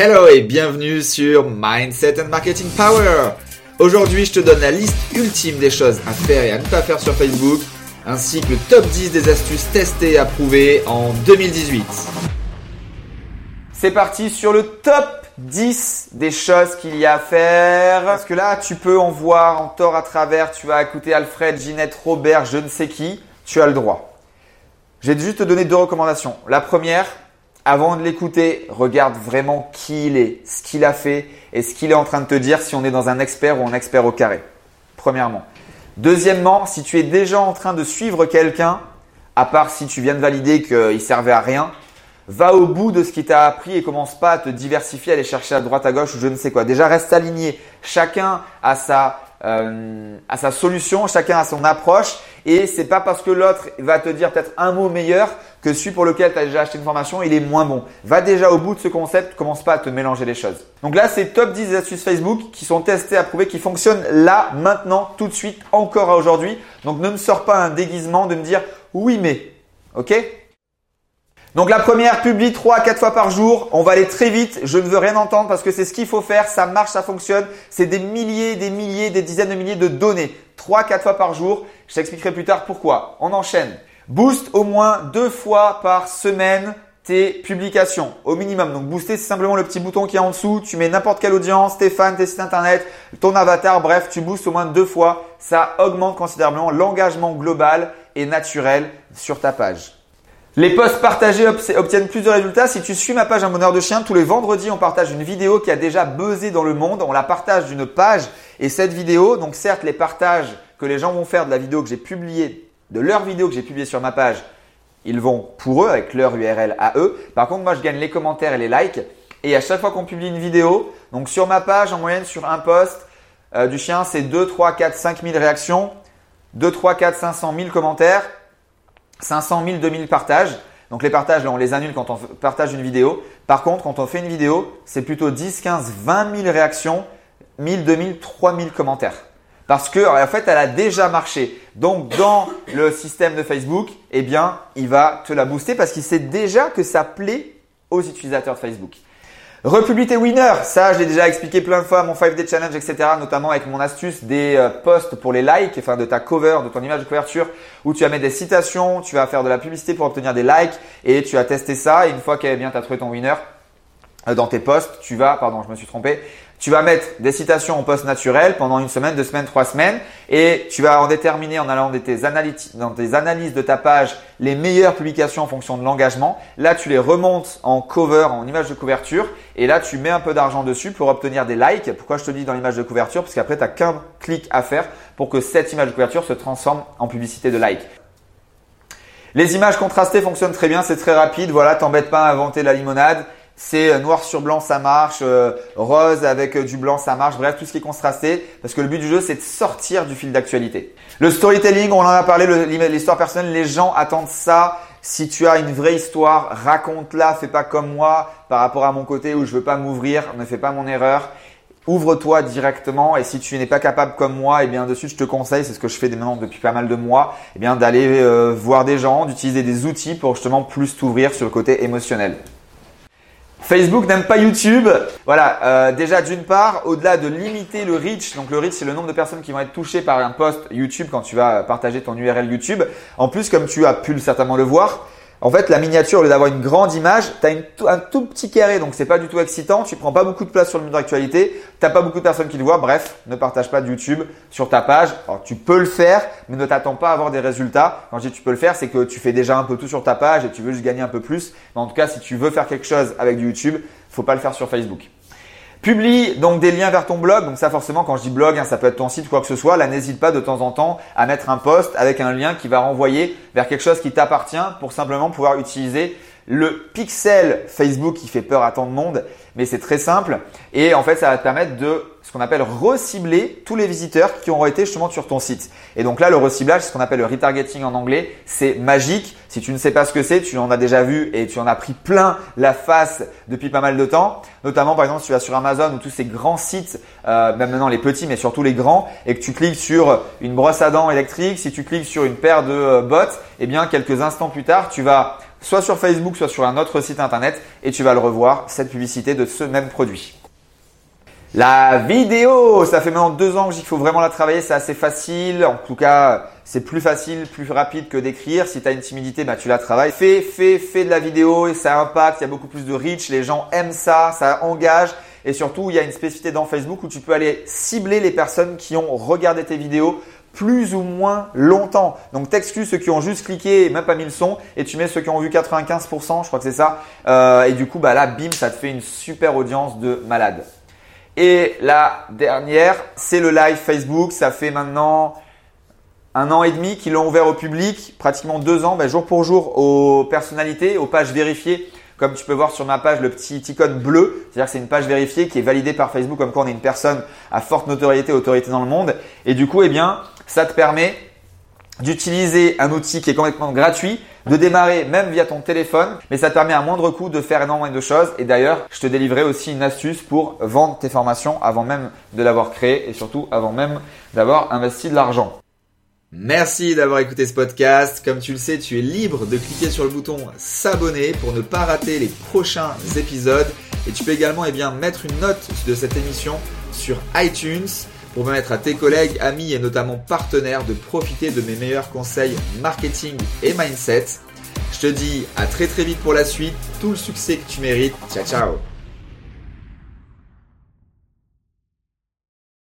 Hello et bienvenue sur Mindset and Marketing Power. Aujourd'hui, je te donne la liste ultime des choses à faire et à ne pas faire sur Facebook, ainsi que le top 10 des astuces testées et approuvées en 2018. C'est parti sur le top 10 des choses qu'il y a à faire. Parce que là, tu peux en voir en tort à travers, tu vas écouter Alfred, Ginette, Robert, je ne sais qui, tu as le droit. Je vais juste te donner deux recommandations. La première, avant de l'écouter, regarde vraiment qui il est, ce qu'il a fait et ce qu'il est en train de te dire si on est dans un expert ou un expert au carré. Premièrement. Deuxièmement, si tu es déjà en train de suivre quelqu'un, à part si tu viens de valider qu'il servait à rien, va au bout de ce qui t'a appris et commence pas à te diversifier, à aller chercher à droite à gauche ou je ne sais quoi. Déjà reste aligné. Chacun a sa euh, à sa solution, chacun a son approche et c'est pas parce que l'autre va te dire peut-être un mot meilleur que celui pour lequel tu as déjà acheté une formation, il est moins bon. Va déjà au bout de ce concept, commence pas à te mélanger les choses. Donc là, c'est top 10 astuces Facebook qui sont testées, approuvées, qui fonctionnent là, maintenant, tout de suite, encore à aujourd'hui. Donc ne me sors pas un déguisement de me dire oui mais, ok? Donc la première, publie 3 à 4 fois par jour. On va aller très vite. Je ne veux rien entendre parce que c'est ce qu'il faut faire. Ça marche, ça fonctionne. C'est des milliers, des milliers, des dizaines de milliers de données. 3 4 fois par jour. Je t'expliquerai plus tard pourquoi. On enchaîne. Boost au moins deux fois par semaine tes publications au minimum. Donc booster, c'est simplement le petit bouton qui est en dessous. Tu mets n'importe quelle audience, tes fans, tes sites internet, ton avatar, bref, tu boostes au moins deux fois. Ça augmente considérablement l'engagement global et naturel sur ta page. Les posts partagés obtiennent plus de résultats. Si tu suis ma page Un bonheur de chien, tous les vendredis, on partage une vidéo qui a déjà buzzé dans le monde. On la partage d'une page et cette vidéo, donc certes, les partages que les gens vont faire de la vidéo que j'ai publiée, de leur vidéo que j'ai publiée sur ma page, ils vont pour eux avec leur URL à eux. Par contre, moi, je gagne les commentaires et les likes. Et à chaque fois qu'on publie une vidéo, donc sur ma page, en moyenne sur un post euh, du chien, c'est 2, 3, 4, 5 000 réactions, 2, 3, 4, 500 000 commentaires. 500 000, 2000 partages. Donc les partages, là, on les annule quand on partage une vidéo. Par contre, quand on fait une vidéo, c'est plutôt 10, 15, 20 000 réactions, 1000, 2000, 3000 commentaires. Parce que, en fait, elle a déjà marché. Donc, dans le système de Facebook, eh bien, il va te la booster parce qu'il sait déjà que ça plaît aux utilisateurs de Facebook. Republie tes winners, ça je l'ai déjà expliqué plein de fois, mon 5 day challenge, etc. Notamment avec mon astuce des euh, posts pour les likes, enfin de ta cover, de ton image de couverture, où tu vas mettre des citations, tu vas faire de la publicité pour obtenir des likes et tu as testé ça. Et une fois qu'elle bien, tu as trouvé ton winner euh, dans tes posts, tu vas, pardon, je me suis trompé, tu vas mettre des citations en post naturel pendant une semaine, deux semaines, trois semaines et tu vas en déterminer en allant dans tes, analyses, de ta page les meilleures publications en fonction de l'engagement. Là, tu les remontes en cover, en image de couverture et là, tu mets un peu d'argent dessus pour obtenir des likes. Pourquoi je te dis dans l'image de couverture? Parce qu'après, tu n'as qu'un clic à faire pour que cette image de couverture se transforme en publicité de like. Les images contrastées fonctionnent très bien, c'est très rapide. Voilà, t'embête pas à inventer la limonade c'est euh, noir sur blanc ça marche, euh, rose avec euh, du blanc ça marche, bref tout ce qui est contrasté parce que le but du jeu c'est de sortir du fil d'actualité. Le storytelling, on en a parlé, l'histoire personnelle, les gens attendent ça. Si tu as une vraie histoire, raconte-la, fais pas comme moi par rapport à mon côté où je veux pas m'ouvrir, ne fais pas mon erreur. Ouvre-toi directement et si tu n'es pas capable comme moi, et eh bien dessus je te conseille, c'est ce que je fais maintenant depuis pas mal de mois, eh bien d'aller voir des gens, d'utiliser des outils pour justement plus t'ouvrir sur le côté émotionnel. Facebook n'aime pas YouTube. Voilà, euh, déjà d'une part, au-delà de limiter le reach, donc le reach c'est le nombre de personnes qui vont être touchées par un post YouTube quand tu vas partager ton URL YouTube. En plus, comme tu as pu certainement le voir, en fait, la miniature, au lieu d'avoir une grande image, tu as un tout petit carré, donc c'est pas du tout excitant. Tu prends pas beaucoup de place sur le mur d'actualité. T'as pas beaucoup de personnes qui le voient. Bref, ne partage pas de YouTube sur ta page. Tu peux le faire, mais ne t'attends pas à avoir des résultats. Quand je dis tu peux le faire, c'est que tu fais déjà un peu tout sur ta page et tu veux juste gagner un peu plus. Mais en tout cas, si tu veux faire quelque chose avec du YouTube, faut pas le faire sur Facebook. Publie donc des liens vers ton blog. Donc ça forcément quand je dis blog, hein, ça peut être ton site, quoi que ce soit. Là, n'hésite pas de temps en temps à mettre un post avec un lien qui va renvoyer vers quelque chose qui t'appartient pour simplement pouvoir utiliser le pixel Facebook qui fait peur à tant de monde, mais c'est très simple. Et en fait, ça va te permettre de ce qu'on appelle recibler tous les visiteurs qui auront été justement sur ton site. Et donc là, le reciblage, c'est ce qu'on appelle le retargeting en anglais. C'est magique. Si tu ne sais pas ce que c'est, tu en as déjà vu et tu en as pris plein la face depuis pas mal de temps. Notamment, par exemple, si tu vas sur Amazon ou tous ces grands sites, euh, même maintenant les petits, mais surtout les grands, et que tu cliques sur une brosse à dents électrique, si tu cliques sur une paire de euh, bottes, eh bien, quelques instants plus tard, tu vas soit sur Facebook, soit sur un autre site internet, et tu vas le revoir, cette publicité de ce même produit. La vidéo, ça fait maintenant deux ans que qu'il faut vraiment la travailler, c'est assez facile. En tout cas, c'est plus facile, plus rapide que d'écrire. Si tu as une timidité, bah, tu la travailles. Fais, fais, fais de la vidéo et ça impacte, il y a beaucoup plus de reach, les gens aiment ça, ça engage. Et surtout, il y a une spécificité dans Facebook où tu peux aller cibler les personnes qui ont regardé tes vidéos plus ou moins longtemps. Donc t'excuses ceux qui ont juste cliqué et même pas mis le son et tu mets ceux qui ont vu 95%, je crois que c'est ça. Euh, et du coup, bah là, bim, ça te fait une super audience de malade. Et la dernière, c'est le live Facebook. Ça fait maintenant un an et demi qu'ils l'ont ouvert au public, pratiquement deux ans, ben, jour pour jour, aux personnalités, aux pages vérifiées. Comme tu peux voir sur ma page, le petit icône bleu, c'est-à-dire que c'est une page vérifiée qui est validée par Facebook comme quoi on est une personne à forte notoriété, autorité dans le monde. Et du coup, eh bien, ça te permet d'utiliser un outil qui est complètement gratuit, de démarrer même via ton téléphone, mais ça te permet à moindre coût de faire énormément de choses. Et d'ailleurs, je te délivrerai aussi une astuce pour vendre tes formations avant même de l'avoir créé et surtout avant même d'avoir investi de l'argent. Merci d'avoir écouté ce podcast. Comme tu le sais, tu es libre de cliquer sur le bouton s'abonner pour ne pas rater les prochains épisodes. Et tu peux également eh bien, mettre une note de cette émission sur iTunes pour permettre à tes collègues, amis et notamment partenaires de profiter de mes meilleurs conseils marketing et mindset. Je te dis à très très vite pour la suite, tout le succès que tu mérites. Ciao ciao